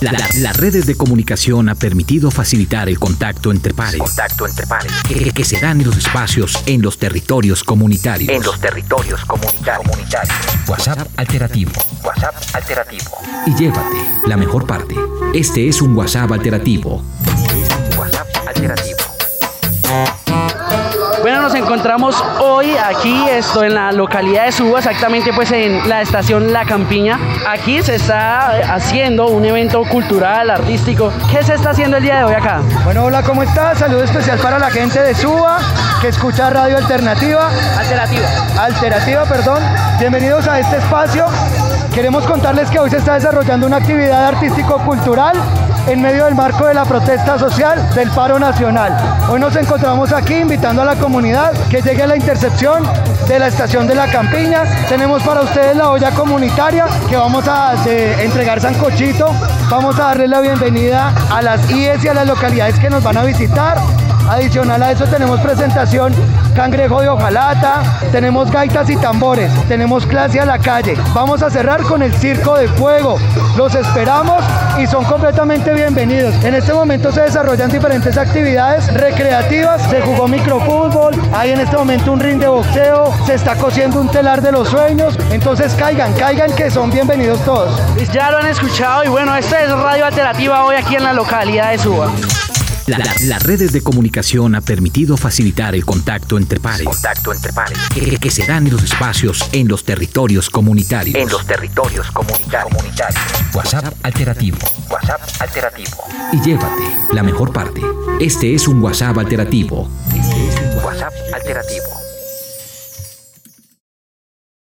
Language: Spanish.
las redes de comunicación ha permitido facilitar el contacto entre pares. Contacto entre pares. Que, que se dan en los espacios en los territorios comunitarios. En los territorios comunitarios. WhatsApp alternativo. WhatsApp alternativo. Y llévate la mejor parte. Este es un WhatsApp alternativo. WhatsApp alternativo. Bueno, nos encontramos hoy aquí, esto en la localidad de Suba, exactamente pues en la estación La Campiña. Aquí se está haciendo un evento cultural, artístico. ¿Qué se está haciendo el día de hoy acá? Bueno, hola, ¿cómo estás? Saludo especial para la gente de Suba que escucha Radio Alternativa. Alternativa. Alternativa, perdón. Bienvenidos a este espacio. Queremos contarles que hoy se está desarrollando una actividad artístico-cultural en medio del marco de la protesta social del paro nacional. Hoy nos encontramos aquí invitando a la comunidad que llegue a la intercepción de la estación de la Campiña. Tenemos para ustedes la olla comunitaria que vamos a entregar sancochito. Vamos a darle la bienvenida a las IES y a las localidades que nos van a visitar. Adicional a eso tenemos presentación cangrejo de hojalata, tenemos gaitas y tambores, tenemos clase a la calle. Vamos a cerrar con el circo de fuego. Los esperamos y son completamente bienvenidos. En este momento se desarrollan diferentes actividades recreativas, se jugó microfútbol, hay en este momento un ring de boxeo, se está cosiendo un telar de los sueños, entonces caigan, caigan que son bienvenidos todos. Ya lo han escuchado y bueno, esta es Radio Alternativa hoy aquí en la localidad de Suba las redes de comunicación ha permitido facilitar el contacto entre pares. Contacto entre pares. Que, que, se dan en los espacios en los territorios comunitarios. En los territorios comunitarios. WhatsApp alternativo. WhatsApp alternativo. Y llévate la mejor parte. Este es un WhatsApp alternativo. Este es un WhatsApp alternativo.